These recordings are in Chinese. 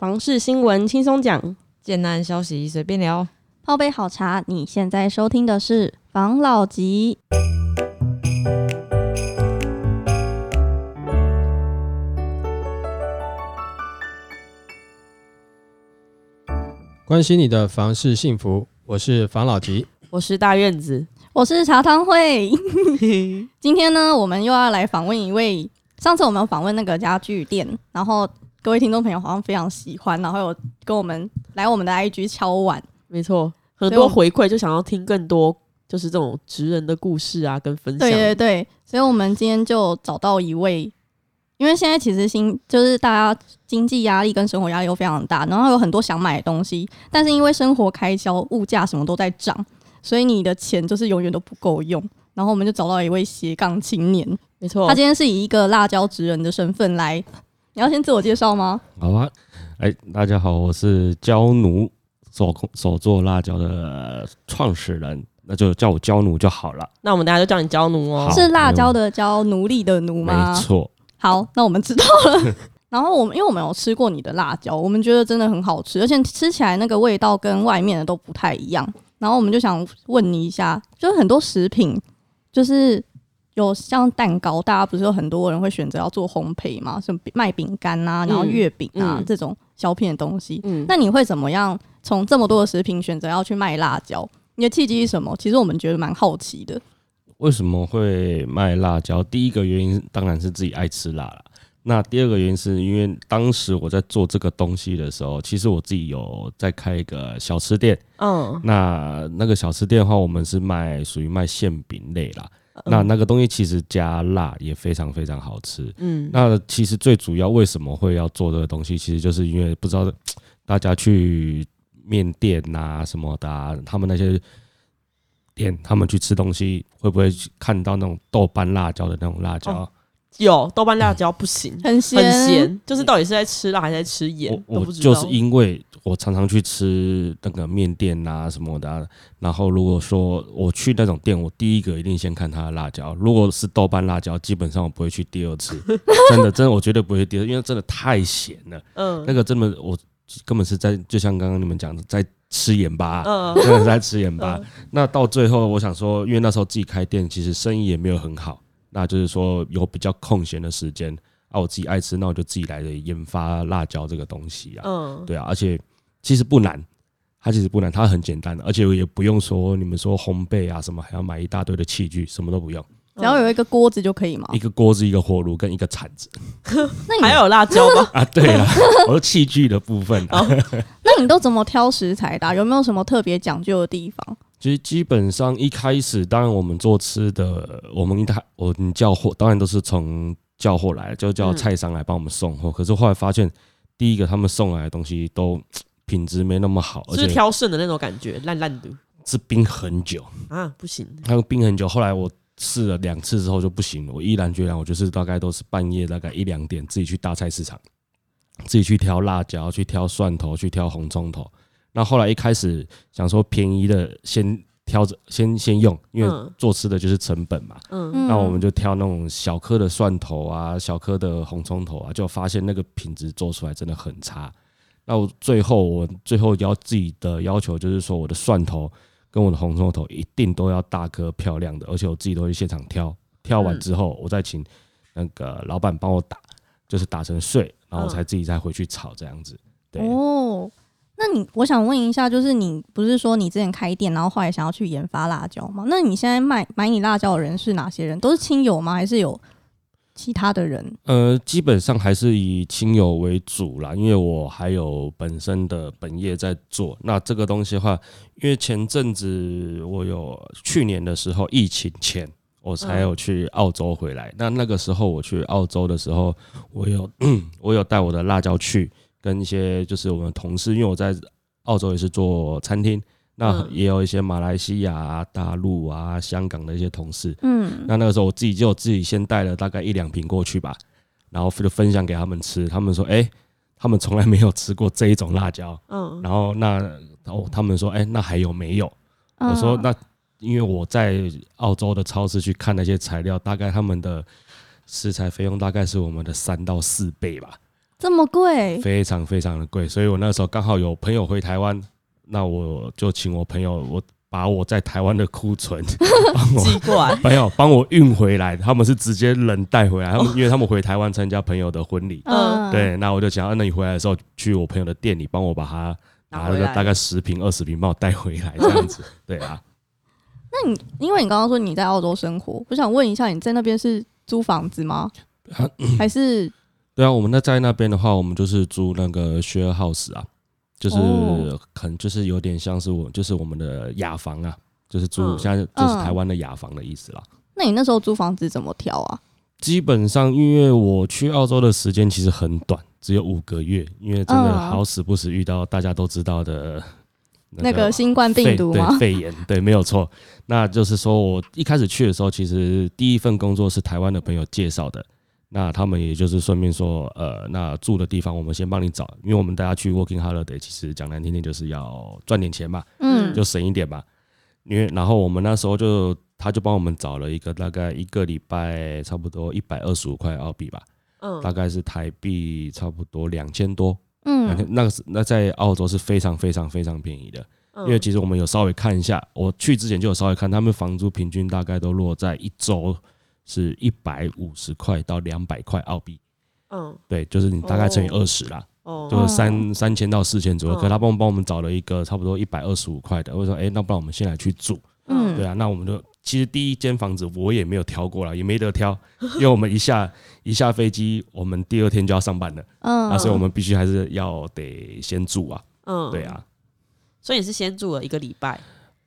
房事新闻轻松讲，简单消息随便聊。泡杯好茶，你现在收听的是房老吉。关心你的房事幸福，我是房老吉。我是大院子。我是茶汤会。今天呢，我们又要来访问一位。上次我们有访问那个家具店，然后各位听众朋友好像非常喜欢，然后有跟我们来我们的 IG 敲碗。没错，很多回馈就想要听更多，就是这种职人的故事啊，跟分享。对对对，所以我们今天就找到一位，因为现在其实新就是大家经济压力跟生活压力都非常大，然后有很多想买的东西，但是因为生活开销、物价什么都在涨，所以你的钱就是永远都不够用。然后我们就找到一位斜杠青年，没错，他今天是以一个辣椒职人的身份来。你要先自我介绍吗？好啊，哎，大家好，我是焦奴手手做辣椒的创始人，那就叫我焦奴就好了。那我们大家就叫你焦奴哦，是辣椒的焦，奴隶的奴吗？没错。好，那我们知道了。然后我们因为我们有吃过你的辣椒，我们觉得真的很好吃，而且吃起来那个味道跟外面的都不太一样。然后我们就想问你一下，就是很多食品。就是有像蛋糕，大家不是有很多人会选择要做烘焙嘛？什么卖饼干啊，然后月饼啊这种小片的东西。嗯，那你会怎么样从这么多的食品选择要去卖辣椒？你的契机是什么？其实我们觉得蛮好奇的。为什么会卖辣椒？第一个原因当然是自己爱吃辣了。那第二个原因是因为当时我在做这个东西的时候，其实我自己有在开一个小吃店。嗯，那那个小吃店的话，我们是卖属于卖馅饼类啦。那那个东西其实加辣也非常非常好吃。嗯，那其实最主要为什么会要做这个东西，其实就是因为不知道大家去面店呐什么的，他们那些店，他们去吃东西会不会看到那种豆瓣辣椒的那种辣椒？有豆瓣辣椒不行，很咸，很咸，就是到底是在吃辣还是在吃盐？我就是因为我常常去吃那个面店啊什么的，然后如果说我去那种店，我第一个一定先看它的辣椒。如果是豆瓣辣椒，基本上我不会去第二次，真的真的我绝对不会第二，因为真的太咸了。嗯，那个真的我根本是在就像刚刚你们讲的，在吃盐巴，嗯，真的是在吃盐巴。那到最后，我想说，因为那时候自己开店，其实生意也没有很好。那就是说有比较空闲的时间啊，我自己爱吃，那我就自己来研发辣椒这个东西啊。嗯，对啊，而且其实不难，它其实不难，它很简单的，而且也不用说你们说烘焙啊什么，还要买一大堆的器具，什么都不用，只要有一个锅子就可以吗？一个锅子、一个火炉跟一个铲子。那你还有辣椒吗？啊，对了，我说器具的部分。那你都怎么挑食材的？有没有什么特别讲究的地方？其实基本上一开始，当然我们做吃的，我们一台我们叫货，当然都是从叫货来，就叫菜商来帮我们送货。可是后来发现，第一个他们送来的东西都品质没那么好，是挑剩的那种感觉，烂烂的，是冰很久啊，不行，它们冰很久。后来我试了两次之后就不行了，我毅然决然，我就是大概都是半夜大概一两点自己去大菜市场，自己去挑辣椒，去挑蒜头，去挑红葱头。那后来一开始想说便宜的先挑着先先用，因为做吃的就是成本嘛。嗯，那我们就挑那种小颗的蒜头啊，小颗的红葱头啊，就发现那个品质做出来真的很差。那我最后我最后要自己的要求就是说，我的蒜头跟我的红葱头一定都要大颗漂亮的，而且我自己都会现场挑，挑完之后我再请那个老板帮我打，就是打成碎，然后我才自己再回去炒这样子。对哦。那你，我想问一下，就是你不是说你之前开店，然后后来想要去研发辣椒吗？那你现在卖买你辣椒的人是哪些人？都是亲友吗？还是有其他的人？呃，基本上还是以亲友为主啦，因为我还有本身的本业在做。那这个东西的话，因为前阵子我有去年的时候疫情前，我才有去澳洲回来。那那个时候我去澳洲的时候，我有 我有带我的辣椒去。跟一些就是我们同事，因为我在澳洲也是做餐厅，那也有一些马来西亚、大陆啊、香港的一些同事。嗯，那那个时候我自己就自己先带了大概一两瓶过去吧，然后就分享给他们吃。他们说：“哎，他们从来没有吃过这一种辣椒。”嗯，然后那哦，他们说：“哎，那还有没有？”我说：“那因为我在澳洲的超市去看那些材料，大概他们的食材费用大概是我们的三到四倍吧。”这么贵，非常非常的贵，所以我那时候刚好有朋友回台湾，那我就请我朋友，我把我在台湾的库存 帮我寄过来，朋友帮我运回来，他们是直接人带回来，他们因为他们回台湾参加朋友的婚礼，嗯对，那我就想，啊那你回来的时候去我朋友的店里帮我把它拿了个大概十瓶二十瓶帮我带回来，这样子，对啊，那你因为你刚刚说你在澳洲生活，我想问一下，你在那边是租房子吗？还是对啊，我们那在那边的话，我们就是租那个 share house 啊，就是哦可能就是有点像是我就是我们的雅房啊，就是租、嗯现在就是嗯台湾的雅房的意思啦。那你那时候租房子怎么挑啊？基本上，因为我去澳洲的时间其实很短，只有五个月，因为真的嗯好死不死遇到大家都知道的那个新冠病毒肺炎，对，没有错。那就是说我一开始去的时候，其实第一份工作是台湾的朋友介绍的。那他们也就是顺便说，呃，那住的地方我们先帮你找，因为我们大家去 working holiday，其实讲难听点就是要赚点钱嘛，嗯，就省一点嘛。因为然后我们那时候就他就帮我们找了一个大概一个礼拜差不多一百二十五块澳币吧，嗯。大概是台币差不多两千多，嗯。那个是那在澳洲是非常非常非常便宜的。嗯。因为其实我们有稍微看一下，我去之前就有稍微看，他们房租平均大概都落在一周是一百五十块到两百块澳币，嗯。对，就是你大概乘以哦。二十啦，哦。就是三三千到四千左右。嗯。可他帮帮我们找了一个差不多一百二十五块的，我说，哎，那不然我们先来去住，嗯。对啊，那我们就其实第一间房子我也没有挑过了，也没得挑，因为我们一下一下飞机，我们第二天就要上班了，嗯。那所以我们必须还是要得先住啊，嗯。对，啊。所以你是先住了一个礼拜，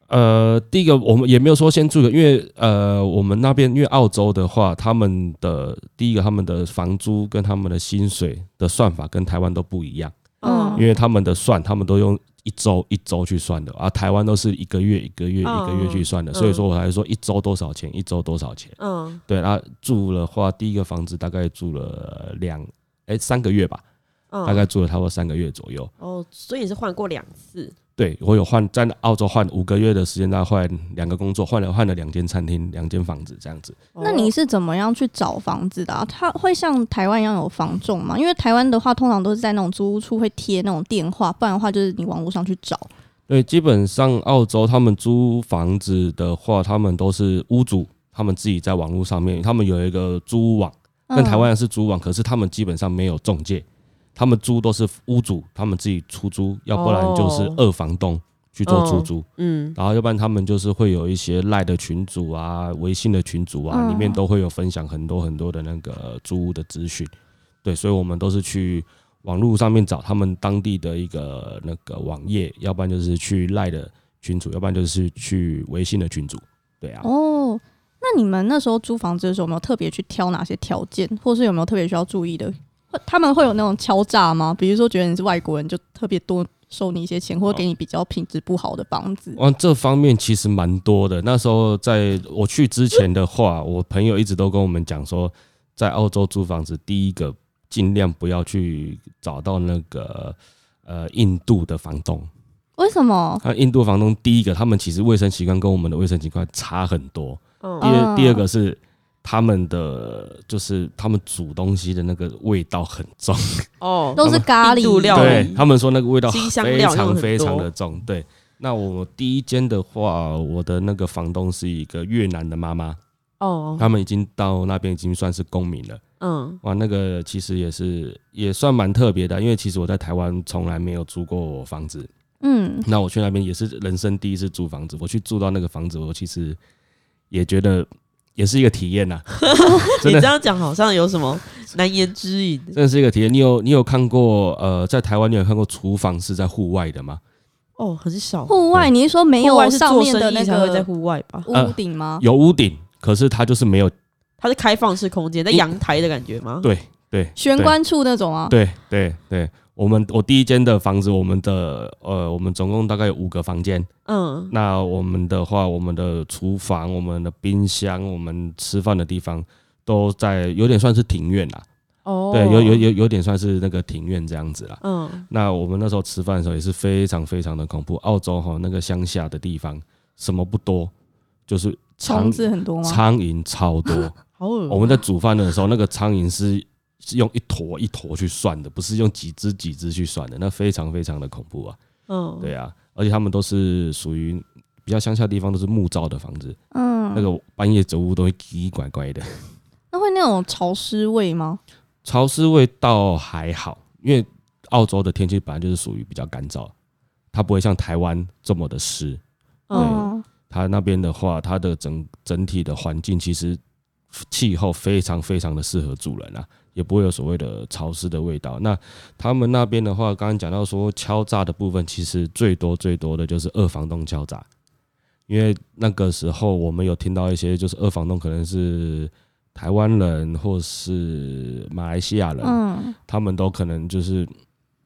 呃，第一个我们也没有说先住的，因为呃，我们那边因为澳洲的话，他们的第一个他们的房租跟他们的薪水的算法跟台湾都不一样，嗯因为他们的算他们都用一周一周去算的，而、台湾都是一个月一个月一个月去算的，嗯。所以说我还说一周多少钱，一周多少钱。嗯。对，那住的话，第一个房子大概住了两哎三个月吧，嗯，大概住了差不多三个月左右。哦，所以你是换过两次，对我有换在澳洲换五个月的时间，大概换两个工作，换了换了两间餐厅、两间房子这样子。那你哦是怎么样去找房子的、啊？它会像台湾一样有房仲吗？因为台湾的话，通常都是在那种租屋处会贴那种电话，不然的话就是你网络上去找。对，基本上澳洲他们租房子的话，他们都是屋主他们自己在网络上面，他们有一个租屋网，跟嗯台湾是租屋网，可是他们基本上没有中介，他们租都是屋主他们自己出租，要不然就是哦二房东去做出哦租。嗯然后要不然他们就是会有一些赖的群组啊、微信的群组啊，嗯里面都会有分享很多很多的那个租屋的资讯。对，所以我们都是去网络上面找他们当地的一个那个网页，要不然就是去赖的群组，要不然就是去微信的群组。对啊，哦，那你们那时候租房子的时候，有没有特别去挑哪些条件，或是有没有特别需要注意的？会他们会有那种敲诈吗？比如说觉得你是外国人，就特别多收你一些钱，或者给你比较品质不好的房子。哇，这方面其实蛮多的。那时候在我去之前的话，我朋友一直都跟我们讲说，在澳洲租房子，第一个尽量不要去找到那个呃印度的房东。为什么？那印度房东第一个，他们其实卫生习惯跟我们的卫生习惯差很多。嗯第二、嗯第二个是他们的就是他们煮东西的那个味道很重，哦，都是咖喱。料对理。他们说那个味道香非常非常的重。对，那我第一间的话，我的那个房东是一个越南的妈妈，哦，他们已经到那边已经算是公民了。嗯。哇，那个其实也是也算蛮特别的，因为其实我在台湾从来没有租过房子，嗯，那我去那边也是人生第一次租房子，我去住到那个房子，我其实也觉得也是一个体验呐、真的你这样讲好像有什么难言之隐。真的是一个体验。你有你有看过呃，在台湾你有看过厨房是在户外的吗？哦，很少。户外你是说没户有上面的那意才会在个户外吧？呃屋顶吗？有屋顶，可是它就是没有它是开放式空间，在阳台的感觉吗？对对玄关处那种啊？对对对。我们我第一间的房子，我们的呃，我们总共大概有五个房间。嗯那我们的话，我们的厨房、我们的冰箱、我们吃饭的地方，都在有点算是庭院啦。哦，对，有有有有点算是那个庭院这样子啦。嗯那我们那时候吃饭的时候也是非常非常的恐怖。澳洲哈那个乡下的地方什么不多，就是苍虫子很多吗？苍蝇超多。好恶哦。我们在煮饭的时候，那个苍蝇是是用一坨一坨去算的，不是用几只几只去算的，那非常非常的恐怖啊。嗯，对啊，而且他们都是属于比较乡下地方，都是木造的房子，嗯，那个半夜走路都会奇奇怪怪的。那会那种潮湿味吗？潮湿味道还好，因为澳洲的天气本来就是属于比较干燥，它不会像台湾这么的湿。嗯，嗯，它那边的话，它的整整体的环境其实气候非常非常的适合住人啊，也不会有所谓的潮湿的味道。那他们那边的话，刚刚讲到说敲诈的部分，其实最多最多的就是二房东敲诈，因为那个时候我们有听到一些，就是二房东可能是台湾人或是马来西亚人，嗯他们都可能就是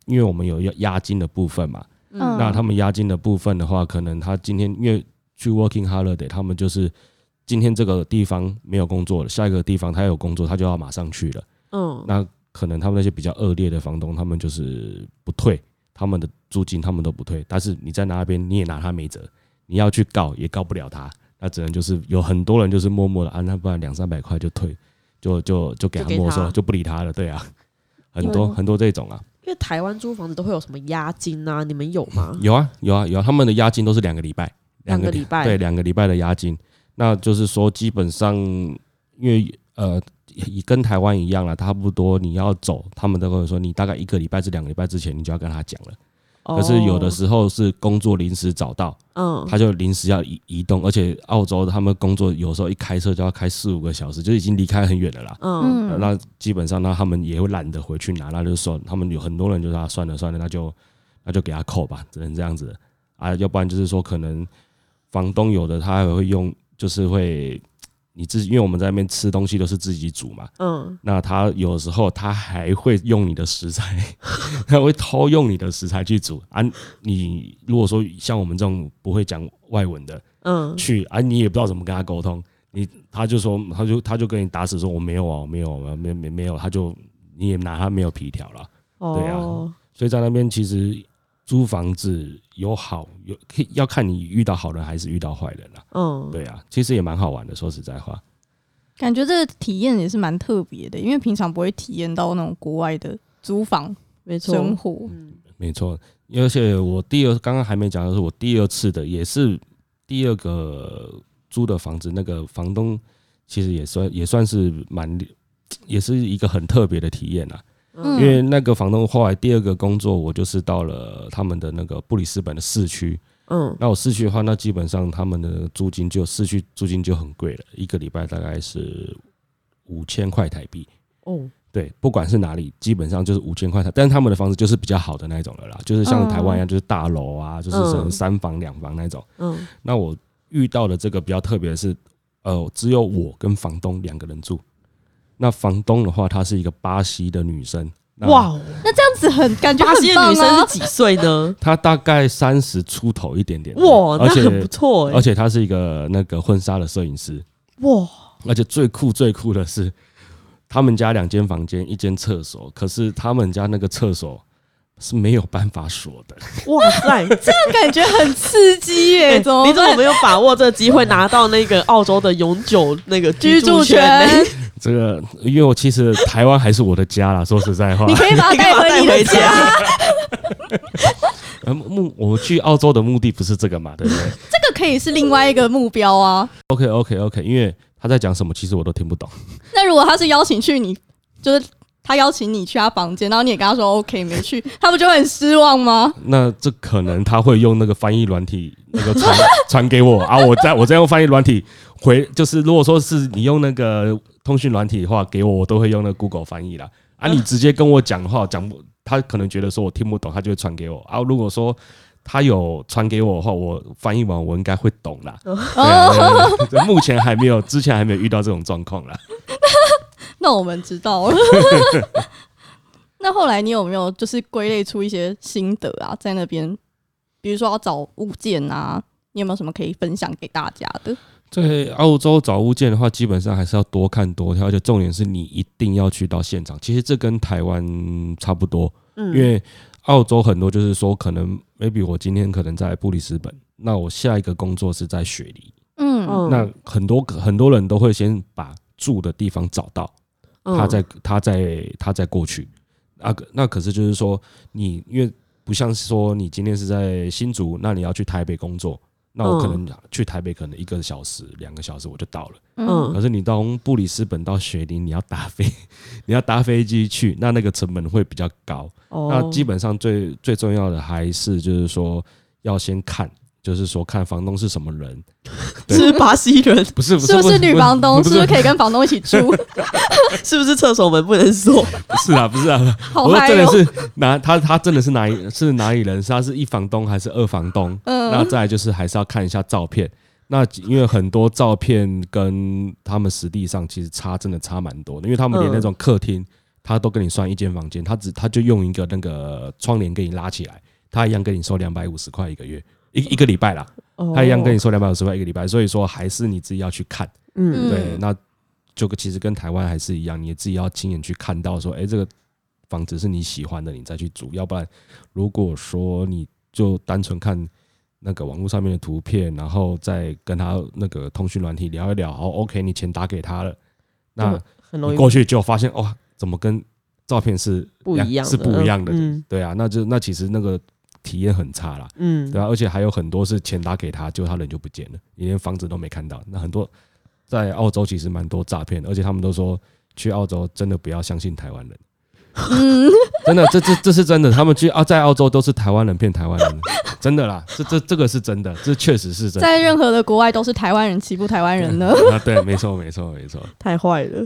因为我们有押押金的部分嘛，嗯那他们押金的部分的话，可能他今天因为去 working holiday，他们就是今天这个地方没有工作了，下一个地方他有工作，他就要马上去了。嗯，那可能他们那些比较恶劣的房东，他们就是不退他们的租金，他们都不退。但是你在那边你也拿他没辙，你要去告也告不了他，那只能就是有很多人就是默默的啊，那不然两三百块就退，就就就给他没收，就不理他了。对啊，很多很多这种啊。因为台湾租房子都会有什么押金啊？你们有吗？有啊，有啊，有啊，他们的押金都是两个礼拜，两个礼拜对，两个礼拜的押金。那就是说，基本上，因为呃，也跟台湾一样啦，差不多你要走，他们都会说你大概一个礼拜至两个礼拜之前，你就要跟他讲了。可是有的哦，时候是工作临时找到，嗯，他就临时要移移动，而且澳洲他们工作有时候一开车就要开四五个小时，就已经离开很远了啦。嗯，嗯，那基本上，那他们也会懒得回去拿，那就算他们有很多人就说、啊、算了算了，那就那就给他扣吧，只能这样子啊，要不然就是说可能房东有的他还会用，就是会你自己，因为我们在那边吃东西都是自己煮嘛，嗯，那他有时候他还会用你的食材，他会偷用你的食材去煮啊。你如果说像我们这种不会讲外文的，嗯，去啊，你也不知道怎么跟他沟通，你他就说，他就他就跟你打死说我没有啊，我没有啊，没没没有，他就你也拿他没有皮条了。对啊哦，所以在那边其实租房子有好有可要看你遇到好人还是遇到坏人啦。嗯，对啊，其实也蛮好玩的，说实在话。感觉这个体验也是蛮特别的，因为平常不会体验到那种国外的租房没错，生活。嗯，没错，而且我第二刚刚还没讲的是我第二次的，也是第二个租的房子，那个房东其实也算也算是蛮，也是一个很特别的体验啊。嗯因为那个房东后来第二个工作，我就是到了他们的那个布里斯本的市区。嗯，那我市区的话，那基本上他们的租金就市区租金就很贵了，一个礼拜大概是五千块台币。哦，对，不管是哪里，基本上就是五千块台，但是他们的房子就是比较好的那种了啦，就是像台湾一样，就是大楼啊，就是什么三房两房那种。嗯，那我遇到的这个比较特别的是，呃，只有我跟房东两个人住。那房东的话，她是一个巴西的女生，哇，哦，那这样子很感觉巴西的女生是！几岁呢？她大概三十出头一点点，哇，那很不错哎而，且她是一个那个婚纱的摄影师，哇，而且最酷最酷的是，他们家两间房间，一间厕所，可是他们家那个厕所是没有办法锁的。哇塞，这样感觉很刺激耶，哎怎么办你怎么没有把握这个机会拿到那个澳洲的永久那个居住权权呢？？这个，因为我其实台湾还是我的家啦，说实在话你，可以把它带回你的家。呃目我去澳洲的目的不是这个嘛，对不对 这个可以是另外一个目标啊。？OK OK OK，因为他在讲什么，其实我都听不懂。那如果他是邀请去你，就是他邀请你去他房间，然后你也跟他说 OK 没去，他不就很失望吗？那这可能他会用那个翻译软体那个传传给我啊，我再我再用翻译软体回，就是如果说是你用那个通讯软体的话给我，我都会用那 Google 翻译啦。啊，你直接跟我讲的话，讲不，他可能觉得说我听不懂，他就会传给我啊。如果说他有传给我的话，我翻译完我应该会懂啦。目前还没有，之前还没有遇到这种状况啦。那我们知道了。那后来你有没有就是归类出一些心得啊？在那边，比如说要找物件啊，你有没有什么可以分享给大家的？在澳洲找物件的话，基本上还是要多看多挑，而且重点是你一定要去到现场。其实这跟台湾差不多，嗯。因为澳洲很多就是说，可能 maybe 我今天可能在布里斯本，那我下一个工作是在雪梨，嗯。嗯那很多很多人都会先把住的地方找到，嗯。他在他在他在过去，啊，可那可是就是说你因为不像是说你今天是在新竹，那你要去台北工作，那我可能去台北可能一个小时两个小时我就到了。嗯可是你从布里斯本到雪梨，你要搭飞，你要搭飞机去，那那个成本会比较高。哦那基本上最最重要的还是就是说要先看，就是说看房东是什么人，对是巴西人，不是不是不是女房东？是不是可以跟房东一起住？是不是厕所门不能锁？不是啊，不是啊，好我说！真的是哪他他真的是哪里是哪里人？是他是一房东还是二房东？嗯那嗯，再来就是还是要看一下照片。那因为很多照片跟他们实地上其实差真的差蛮多的，因为他们连嗯那种客厅，他都跟你算一间房间，他只他就用一个那个窗帘给你拉起来，他一样跟你收两百五十块一个月，一一个礼拜啦，他一样跟你说两百五十块一个礼拜，所以说还是你自己要去看。嗯对，那就其实跟台湾还是一样，你自己要亲眼去看到说，哎、这个房子是你喜欢的，你再去租。要不然，如果说你就单纯看那个网络上面的图片，然后再跟他那个通讯软体聊一聊，好，OK，你钱打给他了，那你过去就发现，哇，怎么跟照片是不一样，是不一样的？嗯对啊，那就那其实那个体验很差啦。嗯，对啊，而且还有很多是钱打给他，结果他人就不见了，你连房子都没看到。那很多在澳洲其实蛮多诈骗的，而且他们都说去澳洲真的不要相信台湾人，嗯，真的，这这这是真的。他们去啊，在澳洲都是台湾人骗台湾人，真的啦，这这这个是真的，这确实是真的。在任何的国外都是台湾人欺负台湾人呢。啊，对，没错，没错，没错。太坏了。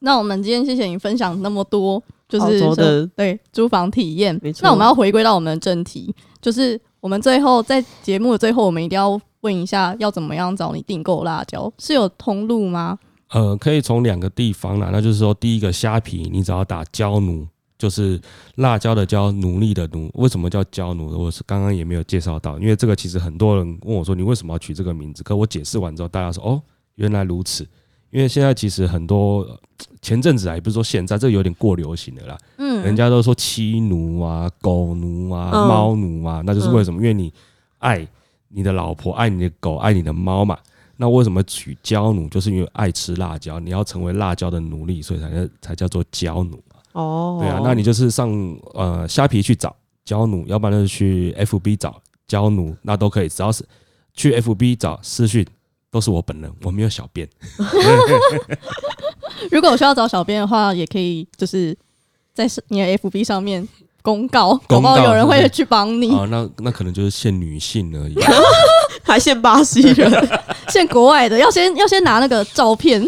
那我们今天谢谢你分享那么多，就是的对租房体验没错。那我们要回归到我们的正题，就是我们最后在节目的最后，我们一定要问一下，要怎么样找你订购辣椒？是有通路吗？呃，可以从两个地方啦，那就是说，第一个虾皮，你只要打椒奴，就是辣椒的椒，奴隶的奴。为什么叫椒奴？我是刚刚也没有介绍到，因为这个其实很多人问我说，你为什么要取这个名字？可我解释完之后，大家说，哦，原来如此。因为现在其实很多呃前阵子啊，也不是说现在，这有点过流行的啦。嗯，人家都说妻奴啊、狗奴啊、嗯猫奴啊，那就是为什么？因为你爱你的老婆、爱你的狗、爱你的猫嘛。那为什么取娇奴？就是因为爱吃辣椒，你要成为辣椒的奴隶，所以才叫才叫做娇奴嘛。哦，对啊，那你就是上呃虾皮去找娇奴，要不然就是去 FB 找娇奴，那都可以。只要是去 FB 找私讯，都是我本人，我没有小编。如果我需要找小编的话，也可以就是在你的 FB 上面公告，搞公告有人会去帮你。啊，那那可能就是限女性而已。还限巴西人，限国外的要先要先拿那个照片，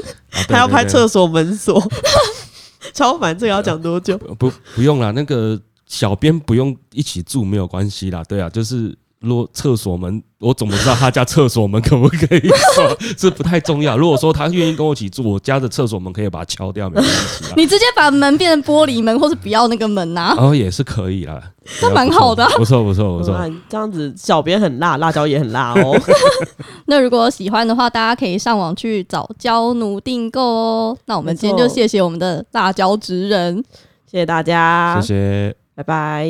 还要拍厕所门锁，超烦。这个要讲多久？不不用啦，那个小编不用一起住没有关系啦，对啊，就是如果厕所门，我怎么知道他家厕所门可不可以锁？这不太重要。如果说他愿意跟我一起住，我家的厕所门可以把它敲掉，没关系啦。你直接把门变成玻璃门，或是不要那个门啊。然后也是可以啦，这蛮好的啊不错不错不错。啊这样子，小编很辣，辣椒也很辣哦。那如果喜欢的话，大家可以上网去找椒奴订购哦。那我们今天就谢谢我们的辣椒职人。谢谢大家，谢谢。拜拜。